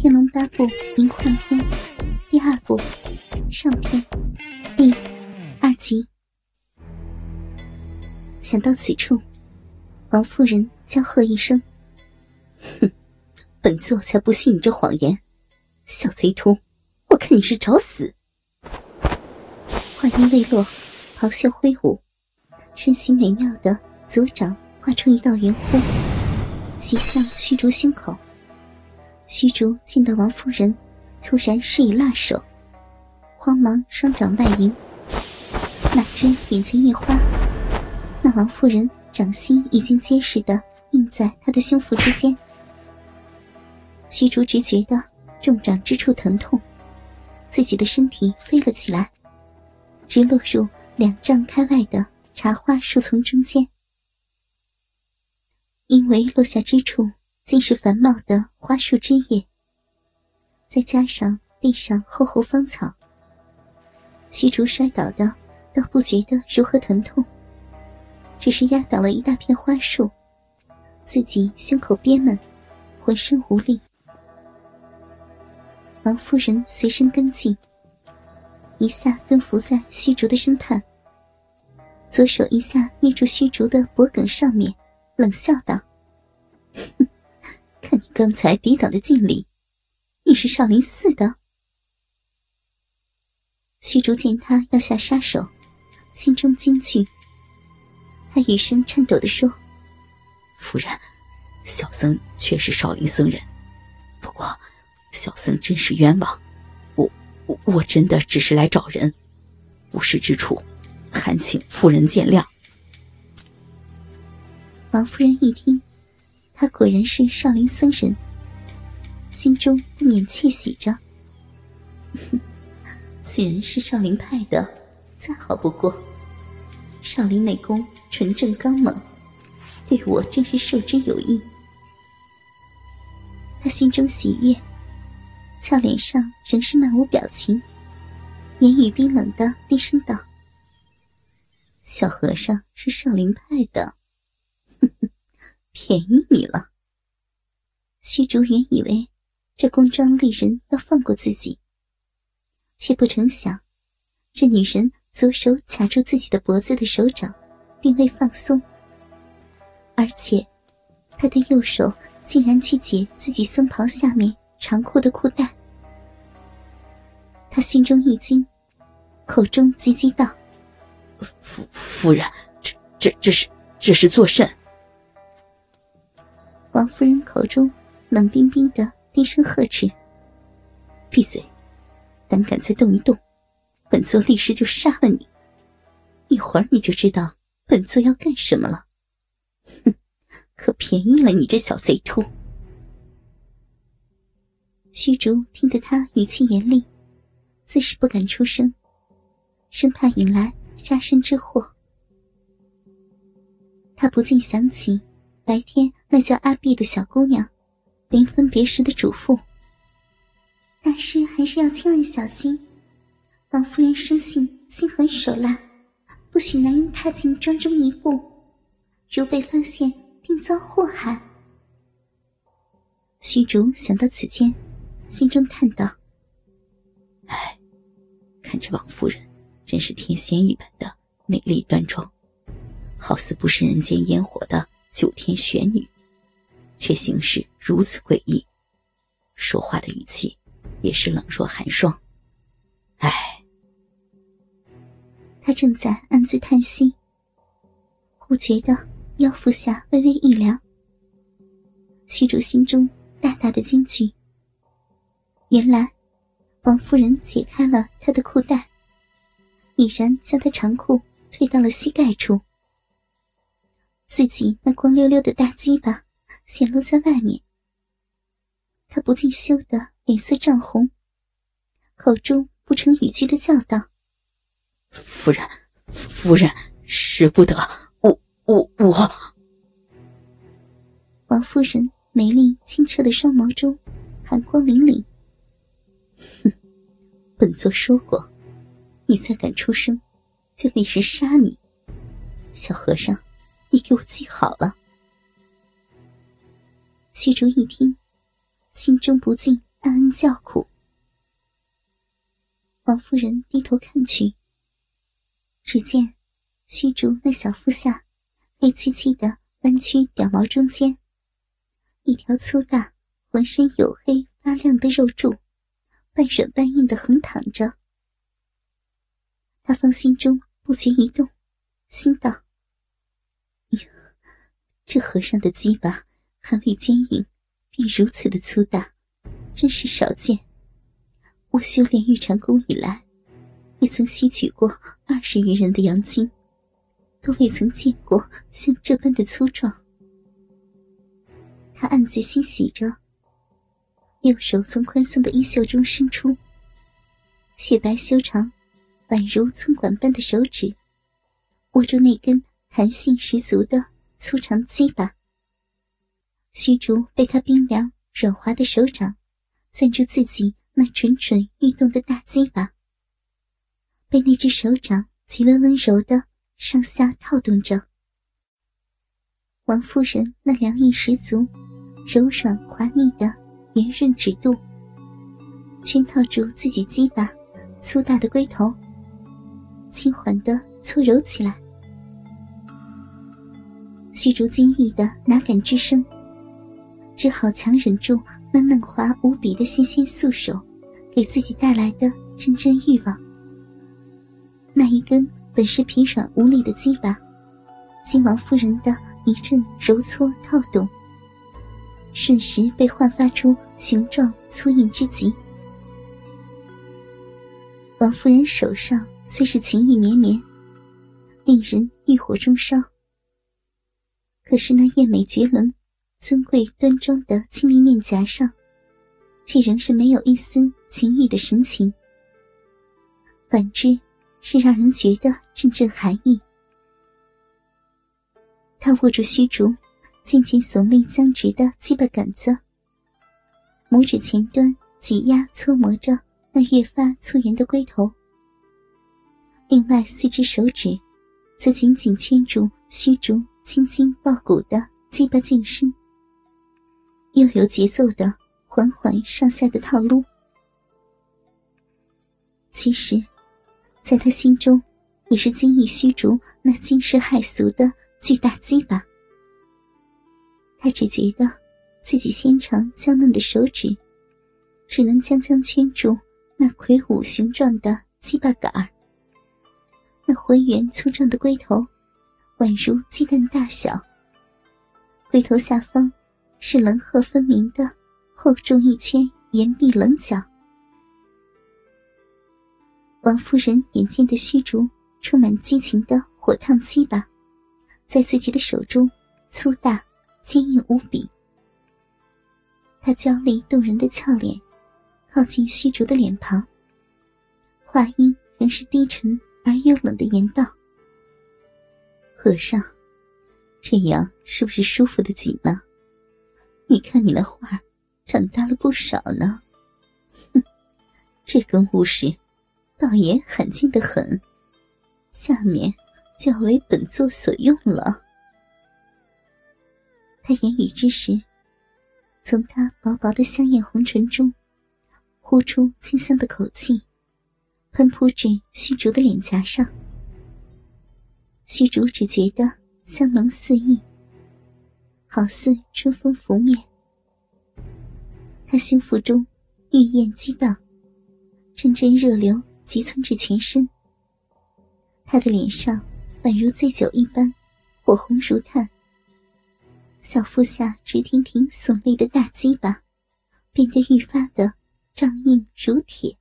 《天龙八部》灵幻篇第二部上篇第二集。想到此处，王夫人娇喝一声：“哼，本座才不信你这谎言！小贼徒，我看你是找死！”话音未落，袍袖挥舞，身形美妙的左掌画出一道圆弧，袭向虚竹胸口。虚竹见到王夫人，突然施以辣手，慌忙双掌外迎，哪知眼前一花，那王夫人掌心已经结实的印在他的胸腹之间。虚竹只觉得重掌之处疼痛，自己的身体飞了起来，直落入两丈开外的茶花树丛中间，因为落下之处。尽是繁茂的花树枝叶，再加上地上厚厚芳草，虚竹摔倒的都不觉得如何疼痛，只是压倒了一大片花树，自己胸口憋闷，浑身无力。王夫人随身跟进，一下蹲伏在虚竹的身畔，左手一下捏住虚竹的脖颈上面，冷笑道：“哼。”刚才抵挡的劲力，你是少林寺的。虚竹见他要下杀手，心中惊惧，他语声颤抖的说：“夫人，小僧确是少林僧人，不过小僧真是冤枉，我我我真的只是来找人，不是之处，还请夫人见谅。”王夫人一听。他果然是少林僧人，心中不免窃喜着。此人是少林派的，再好不过。少林内功纯正刚猛，对我真是受之有益。他心中喜悦，俏脸上仍是漫无表情，言语冰冷的低声道：“小和尚是少林派的。”便宜你了。虚竹原以为这宫庄丽人要放过自己，却不成想，这女人左手卡住自己的脖子的手掌并未放松，而且她的右手竟然去解自己僧袍下面长裤的裤带。他心中一惊，口中急急道：“夫夫人，这这这是这是作甚？”王夫人口中冷冰冰的低声呵斥：“闭嘴！胆敢再动一动，本座立时就杀了你。一会儿你就知道本座要干什么了。”哼，可便宜了你这小贼秃！虚竹听得他语气严厉，自是不敢出声，生怕引来杀身之祸。他不禁想起。白天那叫阿碧的小姑娘，临分别时的嘱咐：“大师还是要千万小心。王夫人生性心狠手辣，不许男人踏进庄中一步，如被发现，定遭祸害。”虚竹想到此间，心中叹道：“唉，看着王夫人，真是天仙一般的美丽端庄，好似不食人间烟火的。”九天玄女，却行事如此诡异，说话的语气也是冷若寒霜。唉，他正在暗自叹息，忽觉得腰腹下微微一凉。虚竹心中大大的惊惧。原来，王夫人解开了他的裤带，已然将他长裤退到了膝盖处。自己那光溜溜的大鸡巴显露在外面，他不禁羞得脸色涨红，口中不成语句的叫道：“夫人，夫人，使不得！我我我！”王夫人美丽清澈的双眸中寒光凛凛。哼，本座说过，你再敢出声，就立时杀你，小和尚。你给我记好了。虚竹一听，心中不禁暗暗叫苦。王夫人低头看去，只见虚竹那小腹下黑漆漆的弯曲屌毛中间，一条粗大、浑身黝黑发亮的肉柱，半软半硬的横躺着。他方心中不觉一动，心道：“这和尚的鸡巴还未坚硬，便如此的粗大，真是少见。我修炼玉蟾功以来，也曾吸取过二十余人的阳精，都未曾见过像这般的粗壮。”他暗自欣喜着，右手从宽松的衣袖中伸出，雪白修长。宛如葱管般的手指，握住那根弹性十足的粗长鸡巴。虚竹被他冰凉软滑的手掌攥住自己那蠢蠢欲动的大鸡巴，被那只手掌极为温柔的上下套动着。王夫人那凉意十足、柔软滑腻的圆润指肚，圈套住自己鸡巴粗大的龟头。轻缓的搓揉起来，虚竹惊异的哪敢吱声，只好强忍住那嫩滑无比的纤纤素手给自己带来的阵阵欲望。那一根本是疲软无力的鸡巴，经王夫人的一阵揉搓套动，瞬时被焕发出雄壮粗硬之极。王夫人手上。虽是情意绵绵，令人欲火中烧，可是那艳美绝伦、尊贵端庄的清丽面颊上，却仍是没有一丝情欲的神情，反之，是让人觉得阵阵寒意。他握住虚竹，渐渐耸立僵直的鸡巴杆子，拇指前端挤压搓磨着那越发粗圆的龟头。另外四只手指，则紧紧圈住虚竹轻轻抱骨的鸡巴净身，又有节奏的缓缓上下的套路。其实，在他心中，也是惊异虚竹那惊世骇俗的巨大鸡巴。他只觉得自己纤长娇嫩的手指，只能将将圈住那魁梧雄壮的鸡巴杆儿。那浑圆粗壮的龟头，宛如鸡蛋大小。龟头下方是棱壑分明的厚重一圈岩壁棱角。王夫人眼见的虚竹充满激情的火烫鸡巴，在自己的手中粗大坚硬无比。她娇丽动人的俏脸靠近虚竹的脸庞，话音仍是低沉。而又冷的言道：“和尚，这样是不是舒服的紧呢？你看你那画长大了不少呢。哼，这根物事倒也罕见的很。下面就要为本座所用了。”他言语之时，从他薄薄的香艳红唇中呼出清香的口气。喷扑至虚竹的脸颊上，虚竹只觉得香浓四溢，好似春风拂面。他胸腹中欲焰激荡，阵阵热流急窜至全身。他的脸上宛如醉酒一般，火红如炭。小腹下直挺挺耸立的大鸡巴，变得愈发的胀硬如铁。